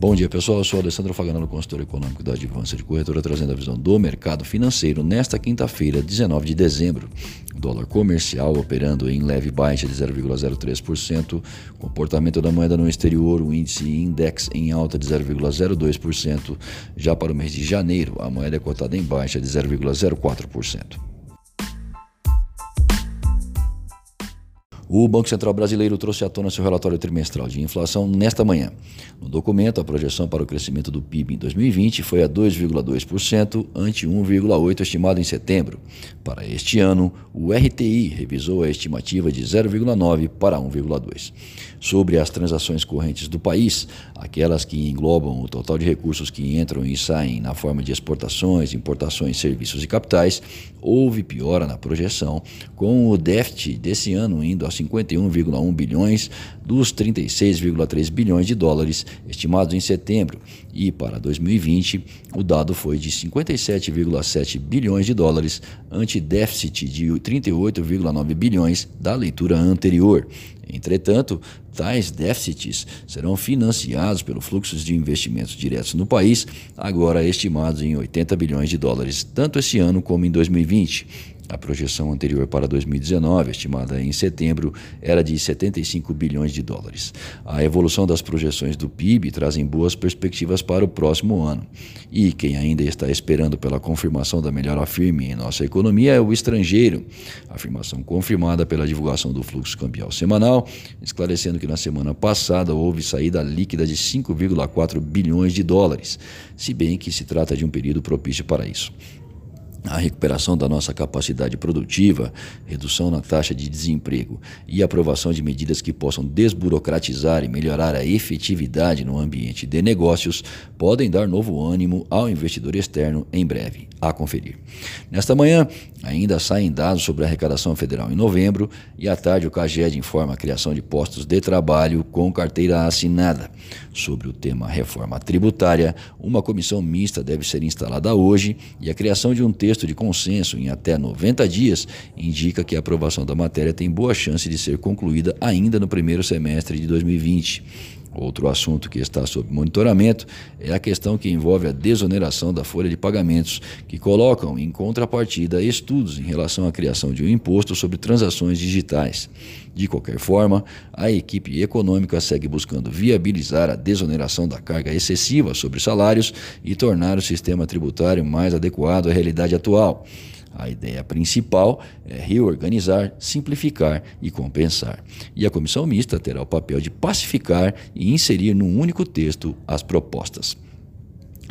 Bom dia, pessoal. Eu sou Alessandro Faganello, consultor econômico da Advança de Corretora, trazendo a visão do mercado financeiro nesta quinta-feira, 19 de dezembro. Dólar comercial operando em leve baixa de 0,03%, comportamento da moeda no exterior, o índice index em alta de 0,02%. Já para o mês de janeiro, a moeda é cotada em baixa de 0,04%. O Banco Central Brasileiro trouxe à tona seu relatório trimestral de inflação nesta manhã. No documento, a projeção para o crescimento do PIB em 2020 foi a 2,2%, ante 1,8% estimado em setembro. Para este ano, o RTI revisou a estimativa de 0,9% para 1,2%. Sobre as transações correntes do país, aquelas que englobam o total de recursos que entram e saem na forma de exportações, importações, serviços e capitais, houve piora na projeção, com o déficit desse ano indo a 51,1 bilhões dos 36,3 bilhões de dólares estimados em setembro, e para 2020 o dado foi de 57,7 bilhões de dólares ante déficit de 38,9 bilhões da leitura anterior. Entretanto, tais déficits serão financiados pelo fluxo de investimentos diretos no país, agora estimados em 80 bilhões de dólares, tanto esse ano como em 2020. A projeção anterior para 2019, estimada em setembro, era de 75 bilhões de dólares. A evolução das projeções do PIB trazem boas perspectivas para o próximo ano. E quem ainda está esperando pela confirmação da melhora firme em nossa economia é o estrangeiro. Afirmação confirmada pela divulgação do fluxo cambial semanal, esclarecendo que na semana passada houve saída líquida de 5,4 bilhões de dólares, se bem que se trata de um período propício para isso a recuperação da nossa capacidade produtiva, redução na taxa de desemprego e aprovação de medidas que possam desburocratizar e melhorar a efetividade no ambiente de negócios podem dar novo ânimo ao investidor externo em breve. A conferir. Nesta manhã, ainda saem dados sobre a arrecadação federal em novembro e à tarde o CAGED informa a criação de postos de trabalho com carteira assinada. Sobre o tema reforma tributária, uma comissão mista deve ser instalada hoje e a criação de um texto texto de consenso em até 90 dias indica que a aprovação da matéria tem boa chance de ser concluída ainda no primeiro semestre de 2020. Outro assunto que está sob monitoramento é a questão que envolve a desoneração da folha de pagamentos, que colocam em contrapartida estudos em relação à criação de um imposto sobre transações digitais. De qualquer forma, a equipe econômica segue buscando viabilizar a desoneração da carga excessiva sobre salários e tornar o sistema tributário mais adequado à realidade atual. A ideia principal é reorganizar, simplificar e compensar. E a comissão mista terá o papel de pacificar e inserir num único texto as propostas.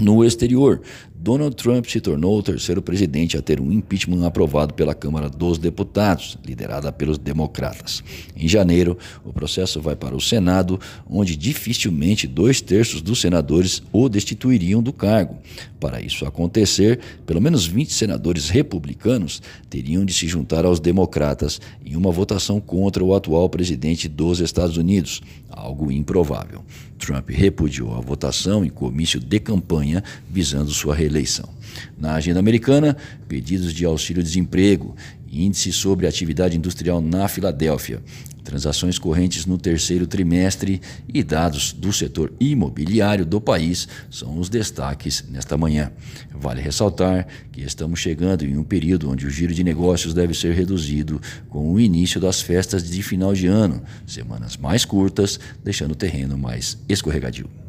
No exterior, Donald Trump se tornou o terceiro presidente a ter um impeachment aprovado pela Câmara dos Deputados, liderada pelos democratas. Em janeiro, o processo vai para o Senado, onde dificilmente dois terços dos senadores o destituiriam do cargo. Para isso acontecer, pelo menos 20 senadores republicanos teriam de se juntar aos democratas em uma votação contra o atual presidente dos Estados Unidos, algo improvável. Trump repudiou a votação em comício de campanha visando sua reeleição eleição. Na agenda americana, pedidos de auxílio-desemprego, índice sobre atividade industrial na Filadélfia, transações correntes no terceiro trimestre e dados do setor imobiliário do país são os destaques nesta manhã. Vale ressaltar que estamos chegando em um período onde o giro de negócios deve ser reduzido com o início das festas de final de ano, semanas mais curtas, deixando o terreno mais escorregadio.